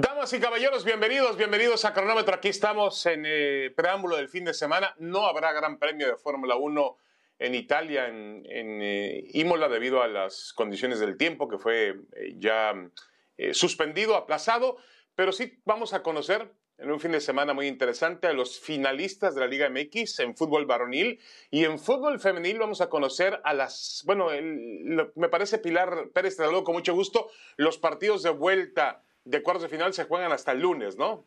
Damas y caballeros, bienvenidos, bienvenidos a Cronómetro. Aquí estamos en eh, preámbulo del fin de semana. No habrá gran premio de Fórmula 1 en Italia, en, eh, Imola, debido a las condiciones del tiempo que fue eh, ya suspendido, aplazado. Pero sí vamos a conocer en un fin de semana muy interesante a los finalistas de la Liga MX en fútbol varonil y en fútbol femenil vamos a conocer a las, bueno, me parece Pilar Pérez, te con mucho gusto, los partidos de vuelta de cuartos de final se juegan hasta el lunes, ¿no?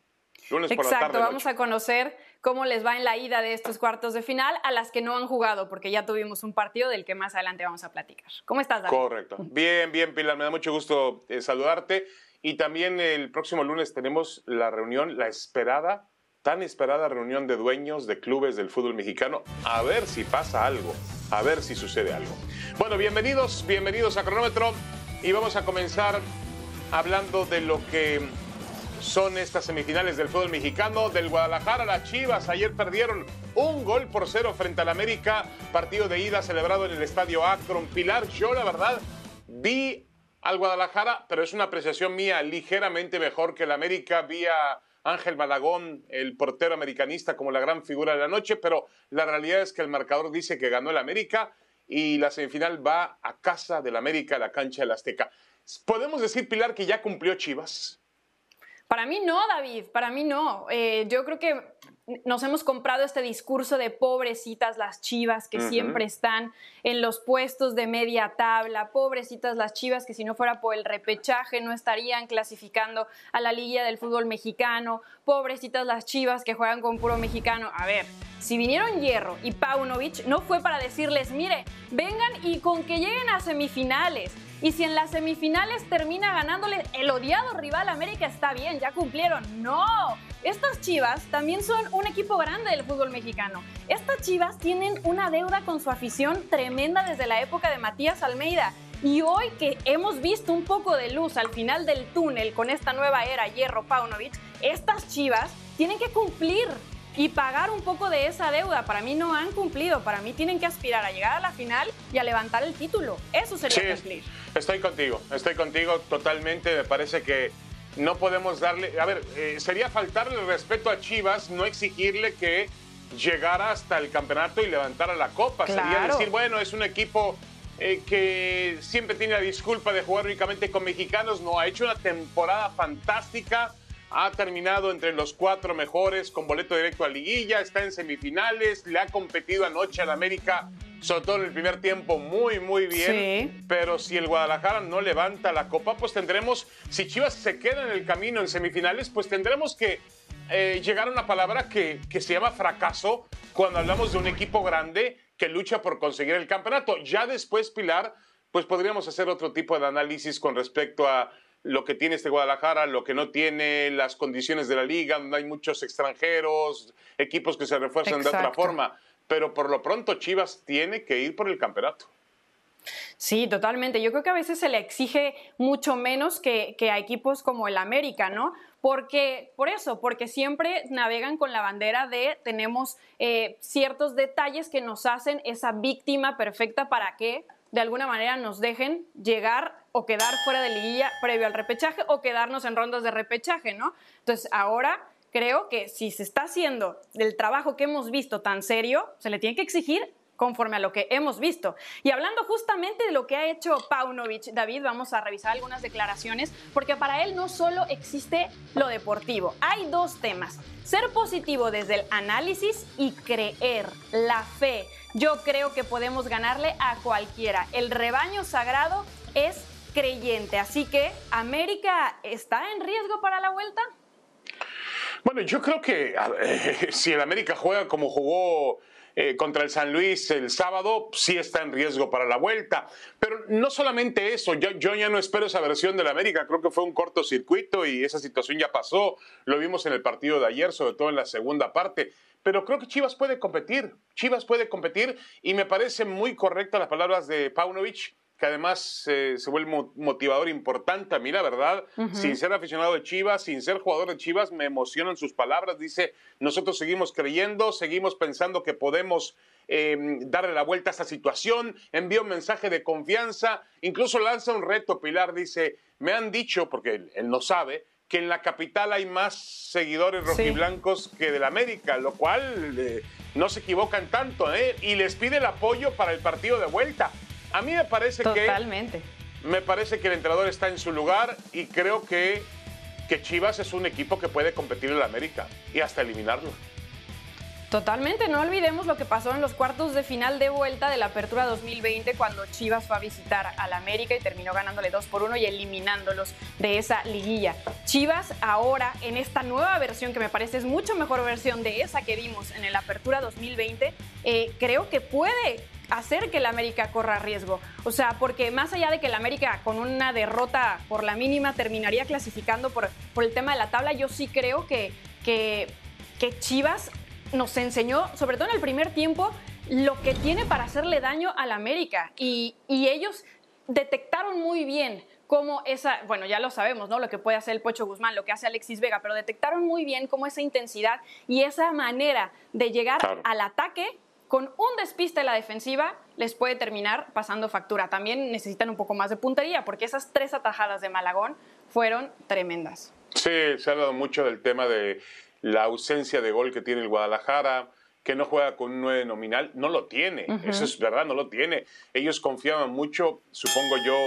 Lunes por la tarde. vamos a conocer cómo les va en la ida de estos cuartos de final a las que no han jugado, porque ya tuvimos un partido del que más adelante vamos a platicar. ¿Cómo estás, David? Correcto. Bien, bien, Pilar, me da mucho gusto eh, saludarte. Y también el próximo lunes tenemos la reunión, la esperada, tan esperada reunión de dueños de clubes del fútbol mexicano. A ver si pasa algo, a ver si sucede algo. Bueno, bienvenidos, bienvenidos a Cronómetro y vamos a comenzar hablando de lo que son estas semifinales del fútbol mexicano. Del Guadalajara, las Chivas ayer perdieron un gol por cero frente al América. Partido de ida celebrado en el estadio Akron. Pilar, yo la verdad vi al Guadalajara, pero es una apreciación mía ligeramente mejor que el América. Vi a Ángel Malagón, el portero americanista, como la gran figura de la noche, pero la realidad es que el marcador dice que ganó el América y la semifinal va a casa del América, a la cancha del Azteca. ¿Podemos decir, Pilar, que ya cumplió Chivas? Para mí no, David, para mí no. Eh, yo creo que nos hemos comprado este discurso de pobrecitas las chivas que siempre están en los puestos de media tabla, pobrecitas las chivas que si no fuera por el repechaje no estarían clasificando a la Liga del Fútbol Mexicano, pobrecitas las chivas que juegan con puro mexicano. A ver, si vinieron Hierro y Paunovic no fue para decirles, mire, vengan y con que lleguen a semifinales. Y si en las semifinales termina ganándole el odiado rival América, está bien, ya cumplieron. No, estas Chivas también son un equipo grande del fútbol mexicano. Estas Chivas tienen una deuda con su afición tremenda desde la época de Matías Almeida. Y hoy que hemos visto un poco de luz al final del túnel con esta nueva era Hierro Paunovic, estas Chivas tienen que cumplir y pagar un poco de esa deuda. Para mí no han cumplido, para mí tienen que aspirar a llegar a la final y a levantar el título. Eso sería sí, Estoy contigo, estoy contigo totalmente. Me parece que no podemos darle, a ver, eh, sería faltarle el respeto a Chivas, no exigirle que llegara hasta el campeonato y levantara la copa. Sería decir, bueno, es un equipo eh, que siempre tiene la disculpa de jugar únicamente con mexicanos, no, ha hecho una temporada fantástica ha terminado entre los cuatro mejores con boleto directo a liguilla, está en semifinales, le ha competido anoche al América, sobre todo en el primer tiempo, muy, muy bien. Pero si el Guadalajara no levanta la copa, pues tendremos, si Chivas se queda en el camino en semifinales, pues tendremos que eh, llegar a una palabra que, que se llama fracaso cuando hablamos de un equipo grande que lucha por conseguir el campeonato. Ya después, Pilar, pues podríamos hacer otro tipo de análisis con respecto a lo que tiene este Guadalajara, lo que no tiene, las condiciones de la liga, donde hay muchos extranjeros, equipos que se refuerzan de otra forma. Pero por lo pronto Chivas tiene que ir por el campeonato. Sí, totalmente. Yo creo que a veces se le exige mucho menos que, a equipos como el América, ¿no? Porque, por eso, porque siempre navegan con la bandera de tenemos eh, ciertos detalles que nos hacen esa víctima perfecta para que de alguna manera nos dejen llegar o quedar fuera de liguilla previo al repechaje o quedarnos en rondas de repechaje, ¿no? Entonces, ahora creo que si se está haciendo el trabajo que hemos visto tan serio, se le tiene que exigir conforme a lo que hemos visto. Y hablando justamente de lo que ha hecho Paunovic, David, vamos a revisar algunas declaraciones, porque para él no solo existe lo deportivo, hay dos temas. Ser positivo desde el análisis y creer, la fe. Yo creo que podemos ganarle a cualquiera. El rebaño sagrado es creyente. Así que, ¿América está en riesgo para la vuelta? Bueno, yo creo que si el América juega como jugó eh, contra el San Luis el sábado, sí está en riesgo para la vuelta. Pero no solamente eso, yo, yo ya no espero esa versión del América, creo que fue un cortocircuito y esa situación ya pasó. Lo vimos en el partido de ayer, sobre todo en la segunda parte pero creo que Chivas puede competir. Chivas puede competir y me parece muy correcta las palabras de Paunovic que además eh, se vuelve un motivador importante a mí, la verdad, sin ser aficionado de Chivas, sin ser jugador de Chivas, me emocionan sus palabras, dice, nosotros seguimos creyendo, seguimos pensando que podemos em, darle la vuelta a esta situación, envía un mensaje de confianza, incluso lanza un reto, Pilar dice, me han dicho, porque él no sabe, que en la capital hay más seguidores rojiblancos que del América, lo cual eh, no se equivocan tanto, ¿eh? Y les pide el apoyo para el partido de vuelta. A mí me parece que. Totalmente. Me parece que el entrenador está en su lugar y creo que, que Chivas es un equipo que puede competir en la América y hasta eliminarlo. Totalmente, no olvidemos lo que pasó en los cuartos de final de vuelta de la Apertura 2020 cuando Chivas fue a visitar al América y terminó ganándole 2 por 1 y eliminándolos de esa liguilla. Chivas ahora en esta nueva versión que me parece es mucho mejor versión de esa que vimos en la Apertura 2020, eh, creo que puede hacer que el América corra riesgo. O sea, porque más allá de que el América con una derrota por la mínima terminaría clasificando por, por el tema de la tabla, yo sí creo que, que, que Chivas nos enseñó, sobre todo en el primer tiempo, lo que tiene para hacerle daño al América. Y, ellos detectaron muy bien cómo esa, bueno, ya lo sabemos, ¿no? Lo que puede hacer el Pocho Guzmán, lo que hace Alexis Vega, pero detectaron muy bien cómo esa intensidad y esa manera de llegar al ataque con un despiste en la defensiva les puede terminar pasando factura. También necesitan un poco más de puntería porque esas tres atajadas de Malagón fueron tremendas. Sí, se ha hablado mucho del tema de la ausencia de gol que tiene el Guadalajara, que no juega con un 9 nominal, no lo tiene, eso es verdad, no lo tiene. Ellos confiaban mucho, supongo yo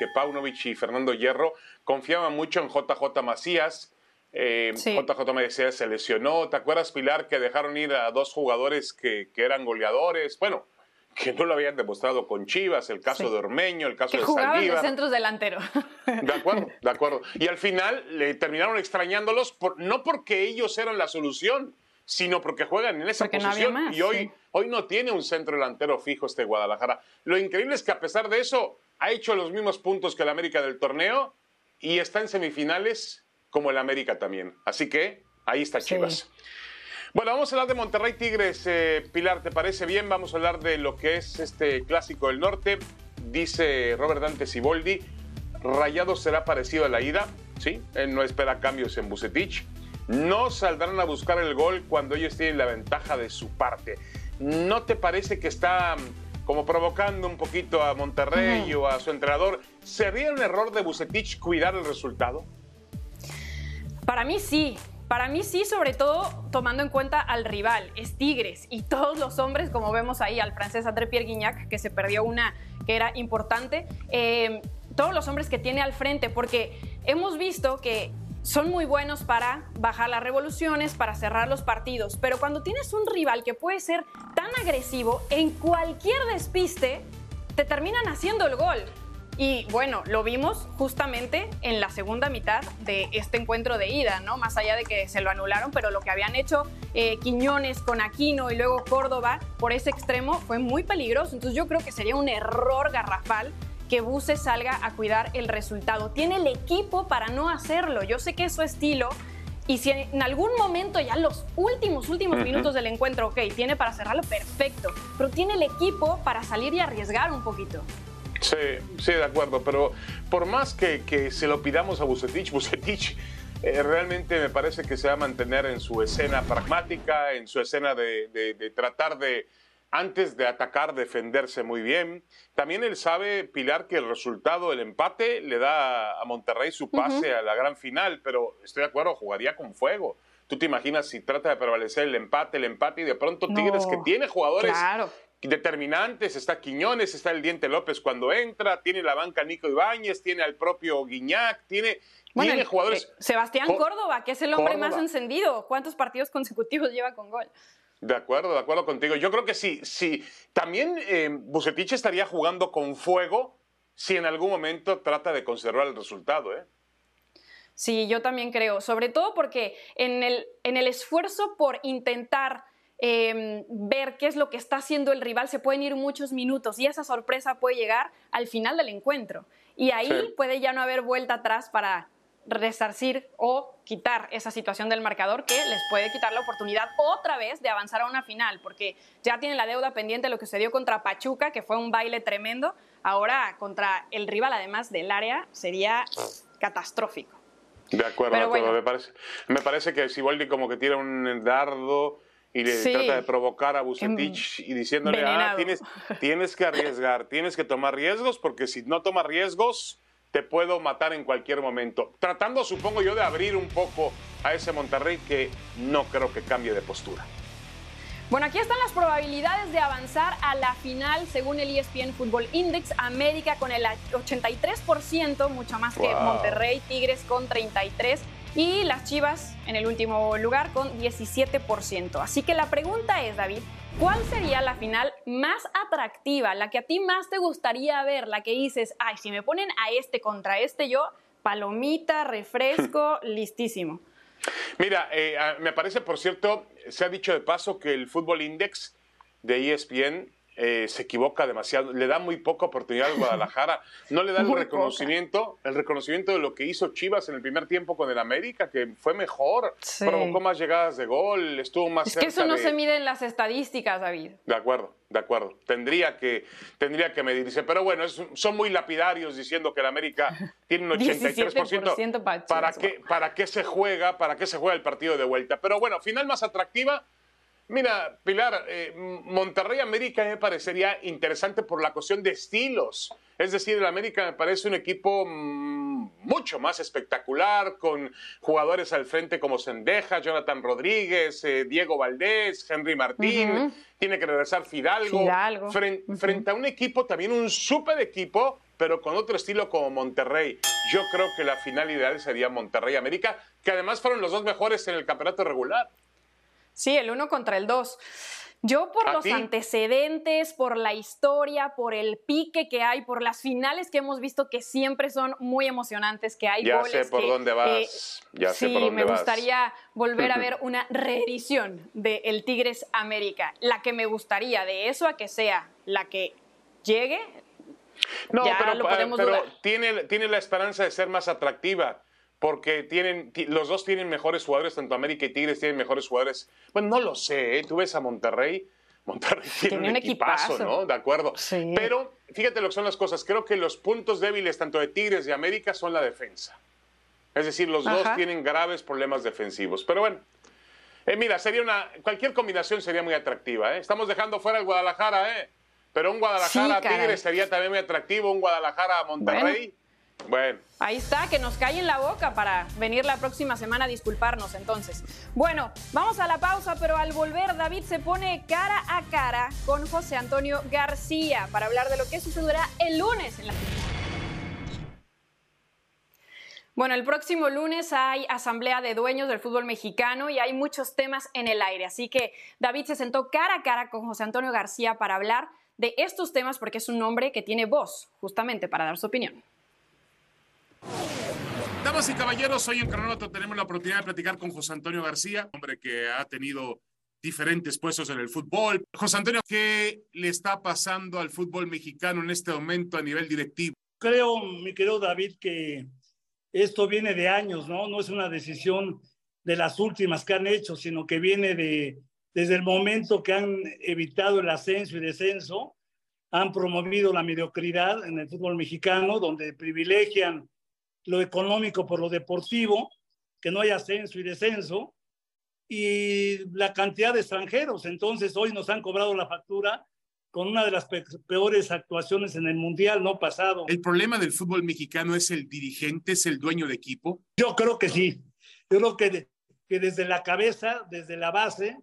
que Paunovic y Fernando Hierro confiaban mucho en JJ Macías. Eh, JJ Macías se lesionó, ¿te acuerdas Pilar que dejaron ir a dos jugadores que, que eran goleadores? Bueno, que no lo habían demostrado con Chivas, el caso de Ormeño, el caso que de jugaban de centros delanteros. De acuerdo, de acuerdo. Y al final le terminaron extrañándolos, por, no porque ellos eran la solución, sino porque juegan en esa posición. y hoy, hoy no tiene un centro delantero fijo este Guadalajara. Lo increíble es que a pesar de eso, ha hecho los mismos puntos que el América del torneo y está en semifinales como el América también. Así que ahí está Chivas. Bueno, vamos a hablar de Monterrey Tigres. Eh, Pilar, ¿te parece bien? Vamos a hablar de lo que es este clásico del norte. Dice Robert Dante Siboldi, Rayado será parecido a la ida. Sí, él no espera cambios en Bucetich. No saldrán a buscar el gol cuando ellos tienen la ventaja de su parte. ¿No te parece que está mm, como provocando un poquito a Monterrey o a su entrenador? ¿Sería un error de Bucetich cuidar el resultado? Para mí sí. Para mí sí, sobre todo tomando en cuenta al rival, es Tigres y todos los hombres, como vemos ahí al francés André Pierre Guignac, que se perdió una que era importante, eh, todos los hombres que tiene al frente, porque hemos visto que son muy buenos para bajar las revoluciones, para cerrar los partidos, pero cuando tienes un rival que puede ser tan agresivo, en cualquier despiste, te terminan haciendo el gol. Y bueno, lo vimos justamente en la segunda mitad de este encuentro de ida, ¿no? Más allá de que se lo anularon, pero lo que habían hecho eh, Quiñones con Aquino y luego Córdoba por ese extremo fue muy peligroso. Entonces yo creo que sería un error garrafal que Buse salga a cuidar el resultado. Tiene el equipo para no hacerlo. Yo sé que es su estilo. Y si en algún momento, ya los últimos, últimos minutos del encuentro, ok, tiene para cerrarlo, perfecto. Pero tiene el equipo para salir y arriesgar un poquito. Sí, sí, de acuerdo, pero por más que, que se lo pidamos a Bucetich, Bucetich eh, realmente me parece que se va a mantener en su escena pragmática, en su escena de, de, tratar de, antes de atacar, defenderse muy bien. También él sabe, Pilar, que el resultado, el empate, le da a Monterrey su pase a la gran final, pero estoy de acuerdo, jugaría con fuego. Tú te imaginas si trata de prevalecer el empate, el empate y de pronto Tigres que tiene jugadores claro determinantes, está Quiñones, está el Diente López cuando entra, tiene la banca Nico Ibáñez, tiene al propio Guiñac, tiene, tiene jugadores... Eh, Sebastián Córdoba, que es el hombre más encendido, ¿cuántos partidos consecutivos lleva con gol? De acuerdo, de acuerdo contigo. Yo creo que sí, sí. También eh, Bucetich estaría jugando con fuego si en algún momento trata de conservar el resultado, ¿eh? Sí, yo también creo, sobre todo porque en el, en el esfuerzo por intentar Em, ver qué es lo que está haciendo el rival, se pueden ir muchos minutos y esa sorpresa puede llegar al final del encuentro. Y ahí puede ya no haber vuelta atrás para resarcir o quitar esa situación del marcador que les puede quitar la oportunidad otra vez de avanzar a una final, porque ya tienen la deuda pendiente de lo que se dio contra Pachuca, que fue un baile tremendo. Ahora contra el rival, además del área, sería catastrófico. De acuerdo, de acuerdo. Me, parece, me parece que Siboldi como que tira un dardo y le trata de provocar a Bucetich y diciéndole, ah, tienes, tienes que arriesgar, tienes que tomar riesgos, porque si no tomas riesgos, te puedo matar en cualquier momento. Tratando, supongo yo, de abrir un poco a ese Monterrey que no creo que cambie de postura. Bueno, aquí están las probabilidades de avanzar a la final según el ESPN Football Index. América con el 83%, mucho más que Monterrey, Tigres con 33% y las Chivas en el último lugar con 17%. Así que la pregunta es, David, ¿cuál sería la final más atractiva, la que a ti más te gustaría ver, la que dices, ay, si me ponen a este contra este yo, palomita, refresco, listísimo? Mira, eh, me parece, por cierto, se ha dicho de paso que el Fútbol Index de ESPN eh, se equivoca demasiado, le da muy poca oportunidad al Guadalajara, no le da el reconocimiento, el reconocimiento de lo que hizo Chivas en el primer tiempo con el América, que fue mejor, provocó más llegadas de gol, estuvo más Es que eso no se mide en las estadísticas, David. De acuerdo, de acuerdo. Tendría que, tendría que medirse. Pero bueno, son muy lapidarios diciendo que el América tiene un 83%. para, ¿Para qué, ¿Para qué se juega? ¿Para qué se juega el partido de vuelta? Pero bueno, final más atractiva Mira, Pilar, eh, Monterrey América me parecería interesante por la cuestión de estilos. Es decir, el América me parece un equipo mm, mucho más espectacular, con jugadores al frente como Sendeja, Jonathan Rodríguez, eh, Diego Valdés, Henry Martín, tiene que regresar Fidalgo. frente a un equipo, también un súper equipo, pero con otro estilo como Monterrey. Yo creo que la final ideal sería Monterrey América, que además fueron los dos mejores en el campeonato regular. Sí, el uno contra el dos. Yo por los antecedentes, por la historia, por el pique que hay, por las finales que hemos visto que siempre son muy emocionantes, que hay ya sé por dónde vas. Eh, ya sé por dónde me gustaría volver a ver una reedición de El Tigres América. La que me gustaría de eso a que sea la que llegue. No, pero, pero tiene, tiene la esperanza de ser más atractiva porque tienen, los dos tienen mejores jugadores, tanto América y Tigres tienen mejores jugadores. Bueno, no lo sé, ¿eh? tú ves a Monterrey, Monterrey tiene, un, equipazo, ¿no? De acuerdo. Pero fíjate lo que son las cosas. Creo que los puntos débiles tanto de Tigres y América son la defensa. Es decir, los dos tienen graves problemas defensivos. Pero bueno, eh, mira, sería una cualquier combinación sería muy atractiva. ¿eh? Estamos dejando fuera el Guadalajara, ¿eh? Pero un Guadalajara Tigres sería también muy atractivo, un Guadalajara Monterrey. Bueno. Ahí está, que nos cae en la boca para venir la próxima semana a disculparnos entonces. Bueno, vamos a la pausa, pero al volver David se pone cara a cara con José Antonio García para hablar de lo que sucederá el lunes en la bueno, el próximo lunes hay asamblea de dueños del fútbol mexicano y hay muchos temas en el aire. Así que David se sentó cara a cara con José Antonio García para hablar de estos temas porque es un hombre que tiene voz justamente para dar su opinión. Damas y caballeros, hoy en Cronómetro tenemos la oportunidad de platicar con José Antonio García, hombre que ha tenido diferentes puestos en el fútbol. José Antonio, ¿qué le está pasando al fútbol mexicano en este momento a nivel directivo? Creo, mi querido David, que esto viene de años, ¿no? No es una decisión de las últimas que han hecho, sino que viene de desde el momento que han evitado el ascenso y descenso, han promovido la mediocridad en el fútbol mexicano, donde privilegian lo económico por lo deportivo, que no hay ascenso y descenso, y la cantidad de extranjeros. Entonces hoy nos han cobrado la factura con una de las peores actuaciones en el Mundial no pasado. ¿El problema del fútbol mexicano es el dirigente, es el dueño de equipo? Yo creo que sí. Yo creo que, que desde la cabeza, desde la base,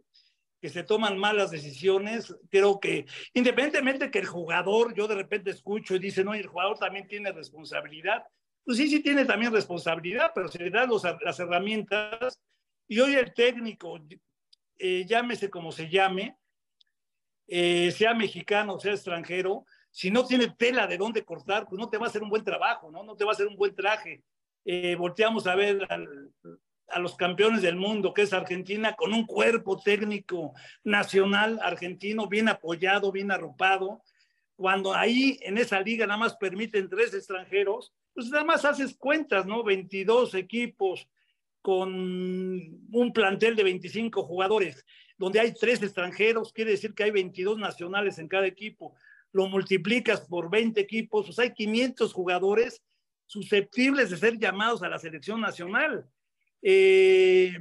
que se toman malas decisiones. Creo que independientemente que el jugador, yo de repente escucho y dice, no, el jugador también tiene responsabilidad. Pues sí, sí tiene también responsabilidad, pero se le dan las herramientas. Y hoy el técnico, eh, llámese como se llame, eh, sea mexicano, sea extranjero, si no tiene tela de dónde cortar, pues no te va a hacer un buen trabajo, ¿no? No te va a hacer un buen traje. Eh, volteamos a ver a los campeones del mundo, que es Argentina, con un cuerpo técnico nacional argentino bien apoyado, bien arropado. Cuando ahí en esa liga nada más permiten tres extranjeros, pues nada más haces cuentas, ¿no? 22 equipos con un plantel de 25 jugadores, donde hay tres extranjeros, quiere decir que hay 22 nacionales en cada equipo. Lo multiplicas por 20 equipos, pues hay 500 jugadores susceptibles de ser llamados a la selección nacional. Eh,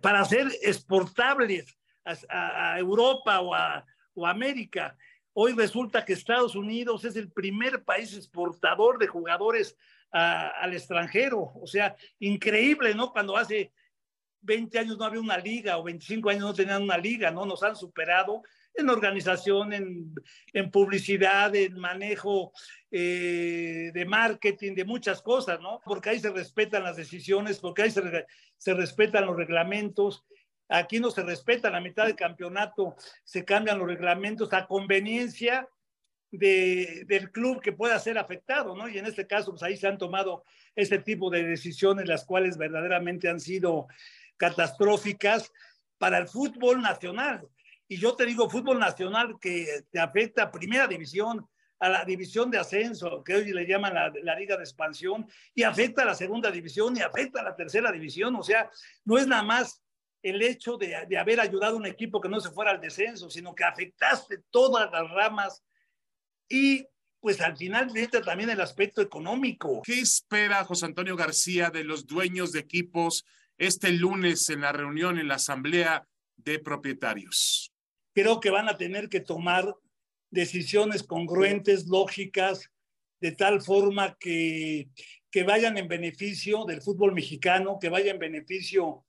para ser exportables a, Europa o a, o América. Hoy resulta que Estados Unidos es el primer país exportador de jugadores al extranjero. O sea, increíble, ¿no? Cuando hace 20 años no había una liga o 25 años no tenían una liga, ¿no? Nos han superado en organización, en, publicidad, en manejo eh, de marketing, de muchas cosas, ¿no? Porque ahí se respetan las decisiones, porque ahí se respetan los reglamentos. Aquí no se respeta, la mitad del campeonato se cambian los reglamentos a conveniencia de, del club que pueda ser afectado, ¿no? Y en este caso, pues ahí se han tomado ese tipo de decisiones, las cuales verdaderamente han sido catastróficas para el fútbol nacional. Y yo te digo, fútbol nacional que te afecta a primera división, a la división de ascenso, que hoy le llaman la, la, liga de expansión, y afecta a la segunda división y afecta a la tercera división. O sea, no es nada más el hecho de, de haber ayudado a un equipo que no se fuera al descenso, sino que afectaste todas las ramas y pues al final entra también el aspecto económico. ¿Qué espera José Antonio García de los dueños de equipos este lunes en la reunión, en la asamblea de propietarios? Creo que van a tener que tomar decisiones congruentes, lógicas, de tal forma que, que vayan en beneficio del fútbol mexicano, que vayan en beneficio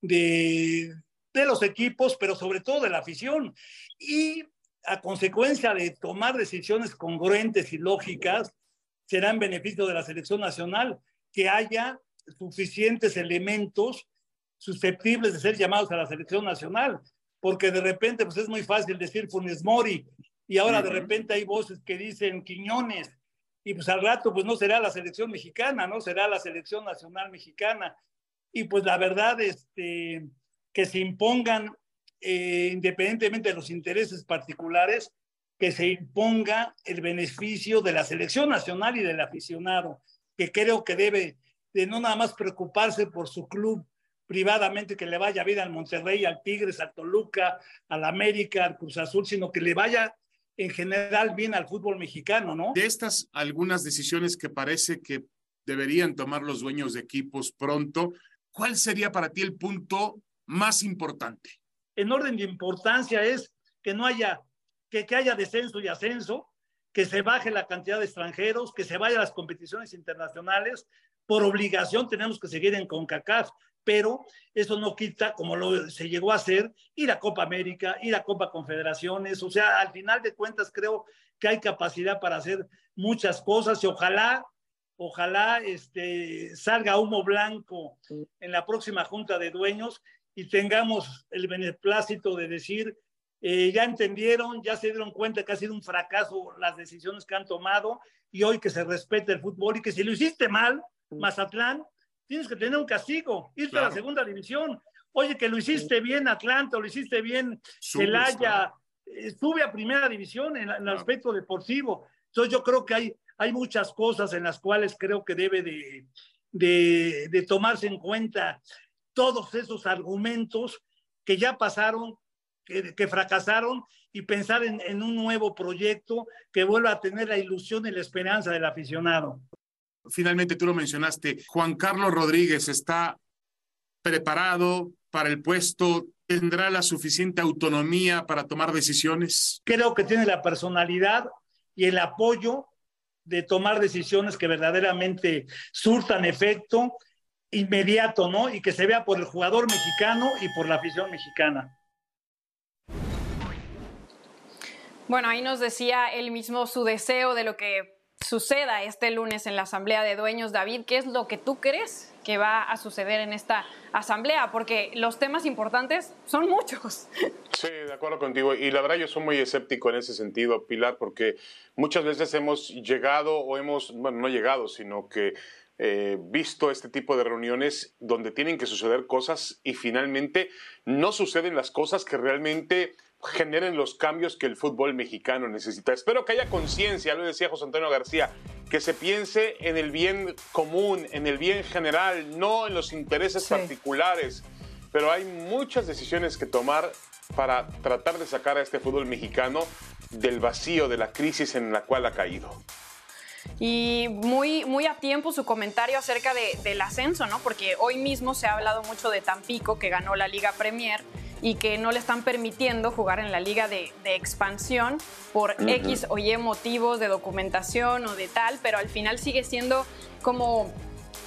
de, de los equipos, pero sobre todo de la afición. Y a consecuencia de tomar decisiones congruentes y lógicas, será en beneficio de la selección nacional que haya suficientes elementos susceptibles de ser llamados a la selección nacional, porque de repente pues es muy fácil decir Funes Mori y ahora de repente hay voces que dicen Quiñones y pues al rato pues no será la selección mexicana, no será la selección nacional mexicana y pues la verdad este que se impongan eh, independientemente de los intereses particulares, que se imponga el beneficio de la selección nacional y del aficionado, que creo que debe de no nada más preocuparse por su club privadamente, que le vaya bien al Monterrey, al Tigres, al Toluca, al América, al Cruz Azul, sino que le vaya en general bien al fútbol mexicano, ¿no? De estas algunas decisiones que parece que deberían tomar los dueños de equipos pronto, ¿cuál sería para ti el punto más importante? en orden de importancia es que no haya, que, que haya descenso y ascenso, que se baje la cantidad de extranjeros, que se vaya a las competiciones internacionales. Por obligación tenemos que seguir en CONCACAF, pero eso no quita, como lo, se llegó a hacer, ir a Copa América, ir a Copa Confederaciones. O sea, al final de cuentas creo que hay capacidad para hacer muchas cosas y ojalá, ojalá este, salga humo blanco en la próxima junta de dueños y tengamos el beneplácito de decir, eh, ya entendieron, ya se dieron cuenta que ha sido un fracaso las decisiones que han tomado y hoy que se respete el fútbol y que si lo hiciste mal, Mazatlán, tienes que tener un castigo, irte claro. a la segunda división. Oye, que lo hiciste bien Atlanta, lo hiciste bien Celaya, estuve a primera división en, en el aspecto deportivo. Entonces yo creo que hay, hay muchas cosas en las cuales creo que debe de, de, de tomarse en cuenta todos esos argumentos que ya pasaron, que, que fracasaron, y pensar en, en, un nuevo proyecto que vuelva a tener la ilusión y la esperanza del aficionado. Finalmente, tú lo mencionaste, Juan Carlos Rodríguez está preparado para el puesto, tendrá la suficiente autonomía para tomar decisiones. Creo que tiene la personalidad y el apoyo de tomar decisiones que verdaderamente surtan efecto inmediato, ¿no? Y que se vea por el jugador mexicano y por la afición mexicana. Bueno, ahí nos decía él mismo su deseo de lo que suceda este lunes en la Asamblea de Dueños. David, ¿qué es lo que tú crees que va a suceder en esta Asamblea? Porque los temas importantes son muchos. Sí, de acuerdo contigo. Y la verdad yo soy muy escéptico en ese sentido, Pilar, porque muchas veces hemos llegado o hemos, bueno, no llegado, sino que eh, visto este tipo de reuniones donde tienen que suceder cosas y finalmente no suceden las cosas que realmente generen los cambios que el fútbol mexicano necesita. Espero que haya conciencia, lo decía José Antonio García, que se piense en el bien común, en el bien general, no en los intereses sí. particulares. Pero hay muchas decisiones que tomar para tratar de sacar a este fútbol mexicano del vacío, de la crisis en la cual ha caído. Y muy, muy a tiempo su comentario acerca de, del ascenso, ¿no? Porque hoy mismo se ha hablado mucho de Tampico, que ganó la Liga Premier, y que no le están permitiendo jugar en la liga de, expansión por X o Y motivos de documentación o de tal, pero al final sigue siendo como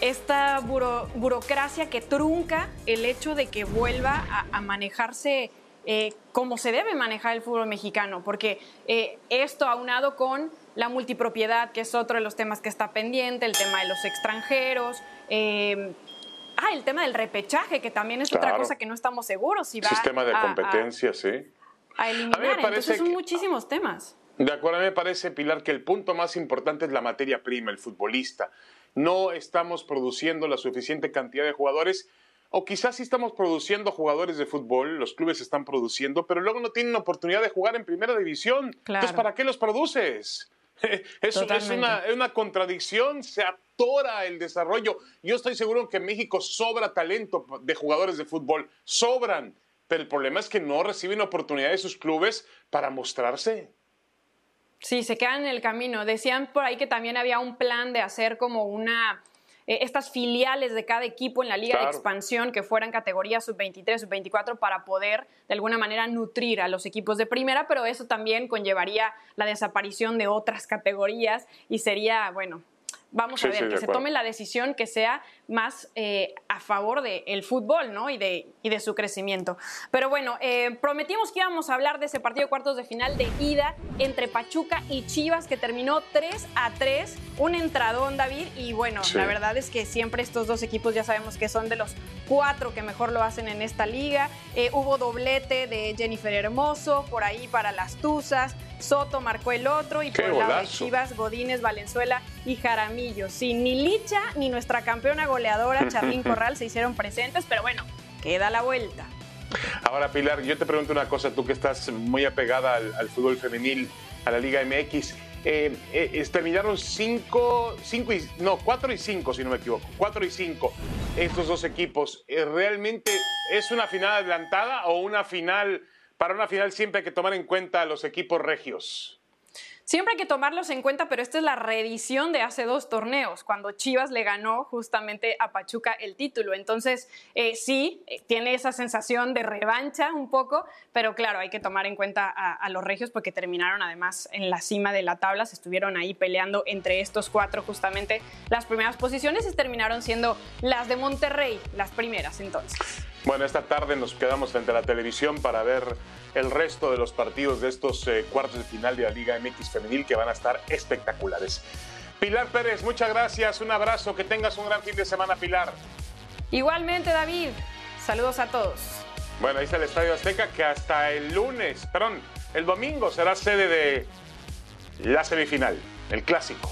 esta burocracia que trunca el hecho de que vuelva a, manejarse eh, como se debe manejar el fútbol mexicano, porque eh, esto aunado con la multipropiedad, que es otro de los temas que está pendiente, el tema de los extranjeros, eh, ah, el tema del repechaje, que también es otra cosa que no estamos seguros si va Sistema de competencia, sí. A eliminar, entonces son muchísimos temas. De acuerdo, a mí me parece, Pilar, que el punto más importante es la materia prima, el futbolista. No estamos produciendo la suficiente cantidad de jugadores, o quizás sí estamos produciendo jugadores de fútbol, los clubes están produciendo, pero luego no tienen oportunidad de jugar en primera división. Entonces, ¿para qué los produces? Es, es, una, es, una, contradicción, se atora el desarrollo. Yo estoy seguro que en México sobra talento de jugadores de fútbol, sobran, pero el problema es que no reciben oportunidad de sus clubes para mostrarse. Sí, se quedan en el camino. Decían por ahí que también había un plan de hacer como una eh, estas filiales de cada equipo en la liga de expansión que fueran categorías sub-23, sub-24 para poder de alguna manera nutrir a los equipos de primera, pero eso también conllevaría la desaparición de otras categorías y sería, bueno, vamos a ver, que se tome la decisión que sea más eh, a favor del fútbol ¿no? y, de, y de su crecimiento. Pero bueno, eh, prometimos que íbamos a hablar de ese partido de cuartos de final de ida entre Pachuca y Chivas que terminó 3 a 3, un entradón David y bueno, la verdad es que siempre estos dos equipos ya sabemos que son de los cuatro que mejor lo hacen en esta liga. Eh, hubo doblete de Jennifer Hermoso por ahí para las Tuzas. Soto marcó el otro y por el lado de Chivas, Godínez, Valenzuela y Jaramillo. Sin ni Licha ni nuestra campeona goleadora Charlín Corral se hicieron presentes, pero bueno, queda la vuelta. Ahora, Pilar, yo te pregunto una cosa, tú que estás muy apegada al, fútbol femenil, a la Liga MX. Eh, eh, terminaron 5, cinco y, no, 4 y 5, si no me equivoco. 4 y 5 estos dos equipos. Eh, ¿Realmente es una final adelantada o una final para una final siempre hay que tomar en cuenta a los equipos regios. Siempre hay que tomarlos en cuenta, pero esta es la reedición de hace dos torneos, cuando Chivas le ganó justamente a Pachuca el título. Entonces, eh, sí, eh, tiene esa sensación de revancha un poco, pero claro, hay que tomar en cuenta a, a, los regios porque terminaron además en la cima de la tabla, se estuvieron ahí peleando entre estos cuatro justamente las primeras posiciones y terminaron siendo las de Monterrey, las primeras entonces. Bueno, esta tarde nos quedamos frente a la televisión para ver el resto de los partidos de estos eh, cuartos de final de la Liga MX Femenil que van a estar espectaculares. Pilar Pérez, muchas gracias, un abrazo, que tengas un gran fin de semana, Pilar. Igualmente, David, saludos a todos. Bueno, ahí está el Estadio Azteca que hasta el lunes, perdón, el domingo será sede de la semifinal, el clásico.